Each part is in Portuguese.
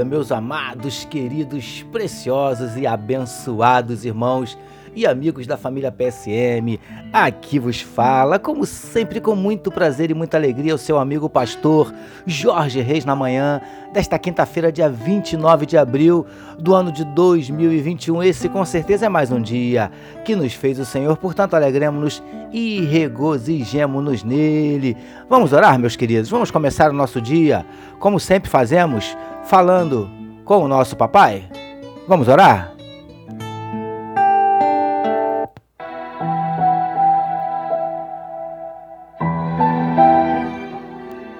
dia, meus amados, queridos, preciosos e abençoados irmãos e amigos da família PSM. Aqui vos fala, como sempre, com muito prazer e muita alegria, o seu amigo pastor Jorge Reis na manhã desta quinta-feira, dia 29 de abril do ano de 2021. Esse com certeza é mais um dia que nos fez o Senhor, portanto, alegremos-nos e regozijemos-nos nele. Vamos orar, meus queridos? Vamos começar o nosso dia, como sempre fazemos, falando com o nosso papai? Vamos orar?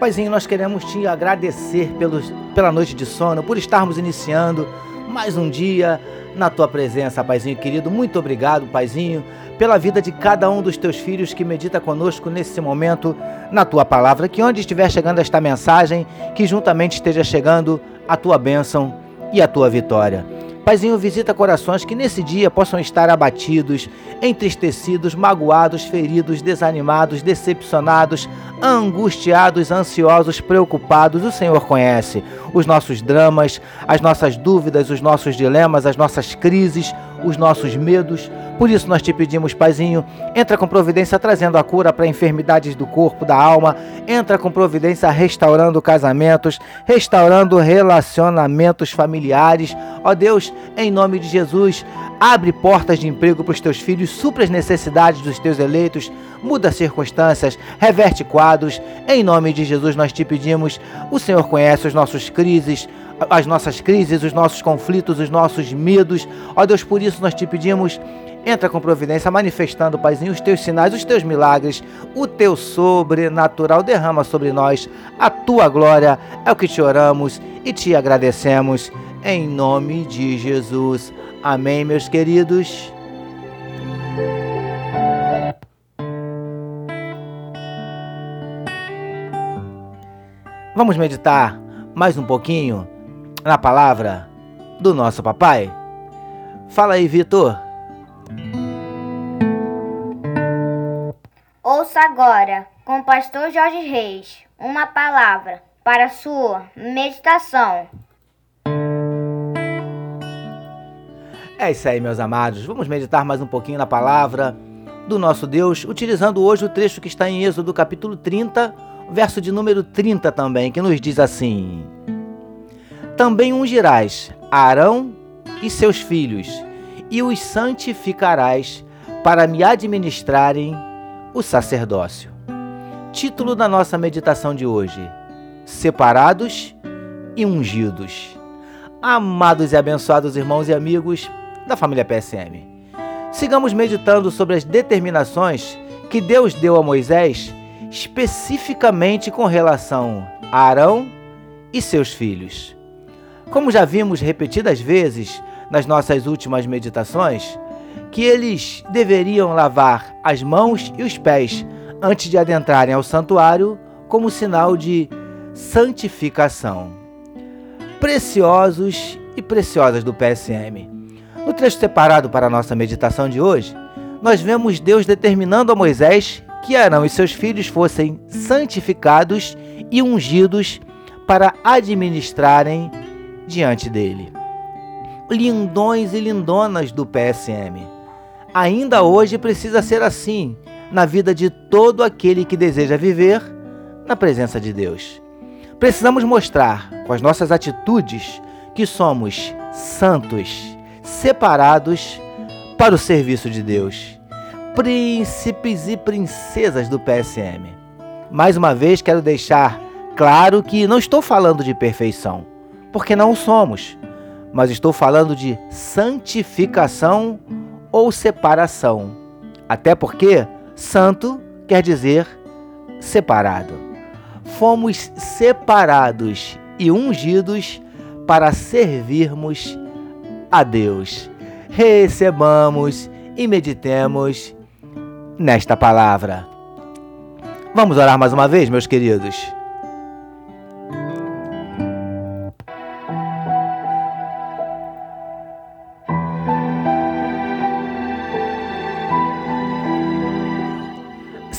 Paizinho, nós queremos te agradecer pelos, pela noite de sono, por estarmos iniciando mais um dia na tua presença, Paizinho querido. Muito obrigado, Paizinho, pela vida de cada um dos teus filhos que medita conosco nesse momento na tua palavra. Que onde estiver chegando esta mensagem, que juntamente esteja chegando a tua bênção e a tua vitória. Paizinho, visita corações que nesse dia possam estar abatidos, entristecidos, magoados, feridos, desanimados, decepcionados, angustiados, ansiosos, preocupados. O Senhor conhece os nossos dramas, as nossas dúvidas, os nossos dilemas, as nossas crises, os nossos medos. Por isso nós te pedimos, Paizinho, entra com providência trazendo a cura para enfermidades do corpo, da alma, entra com providência restaurando casamentos, restaurando relacionamentos familiares. Ó Deus, em nome de Jesus, abre portas de emprego para os teus filhos, supra as necessidades dos teus eleitos, muda circunstâncias, reverte quadros. Em nome de Jesus nós te pedimos. O Senhor conhece os nossos crises, as nossas crises, os nossos conflitos, os nossos medos. Ó Deus, por isso nós te pedimos Entra com providência, manifestando, Paizinho, os teus sinais, os teus milagres, o teu sobrenatural. Derrama sobre nós a tua glória. É o que te oramos e te agradecemos. Em nome de Jesus. Amém, meus queridos. Vamos meditar mais um pouquinho na palavra do nosso papai? Fala aí, Vitor. Ouça agora, com o pastor Jorge Reis, uma palavra para sua meditação. É isso aí, meus amados. Vamos meditar mais um pouquinho na palavra do nosso Deus, utilizando hoje o trecho que está em Êxodo capítulo 30, verso de número 30 também, que nos diz assim: Também ungirás Arão e seus filhos, e os santificarás para me administrarem o sacerdócio. Título da nossa meditação de hoje: Separados e ungidos. Amados e abençoados irmãos e amigos da família PSM, sigamos meditando sobre as determinações que Deus deu a Moisés, especificamente com relação a Arão e seus filhos. Como já vimos repetidas vezes nas nossas últimas meditações, que eles deveriam lavar as mãos e os pés antes de adentrarem ao santuário, como sinal de santificação. Preciosos e preciosas do PSM. No trecho separado para a nossa meditação de hoje, nós vemos Deus determinando a Moisés que Arão e seus filhos fossem santificados e ungidos para administrarem diante dele. Lindões e lindonas do PSM ainda hoje precisa ser assim na vida de todo aquele que deseja viver na presença de Deus. Precisamos mostrar com as nossas atitudes que somos santos, separados para o serviço de Deus, príncipes e princesas do PSM. Mais uma vez quero deixar claro que não estou falando de perfeição, porque não somos, mas estou falando de santificação ou separação. Até porque santo quer dizer separado. Fomos separados e ungidos para servirmos a Deus. Recebamos e meditemos nesta palavra. Vamos orar mais uma vez, meus queridos.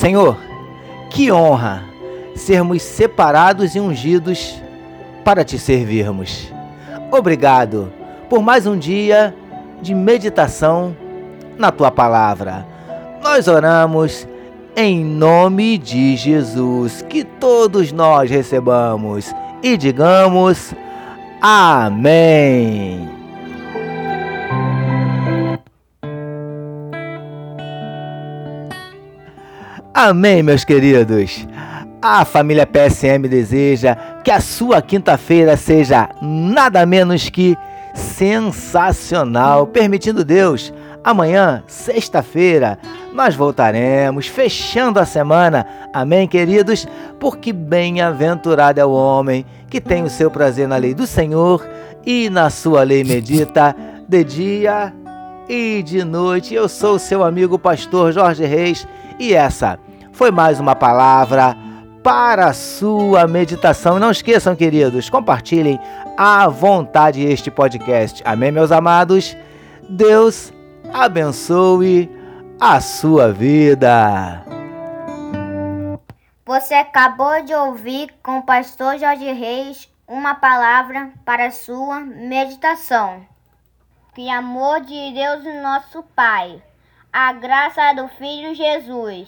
Senhor, que honra sermos separados e ungidos para te servirmos. obrigado por mais um dia de meditação na tua palavra. Nós oramos em nome de Jesus, que todos nós recebamos e digamos amém. Amém, meus queridos. A família PSM deseja que a sua quinta-feira seja nada menos que sensacional, permitindo Deus. Amanhã, sexta-feira, nós voltaremos, fechando a semana. Amém, queridos? Porque bem-aventurado é o homem que tem o seu prazer na lei do Senhor e na sua lei medita de dia e de noite. Eu sou o seu amigo pastor Jorge Reis e essa foi mais uma palavra para a sua meditação. Não esqueçam, queridos, compartilhem à vontade este podcast. Amém, meus amados? Deus abençoe a sua vida. Você acabou de ouvir com o pastor Jorge Reis uma palavra para a sua meditação. Que amor de Deus, nosso Pai a graça do Filho Jesus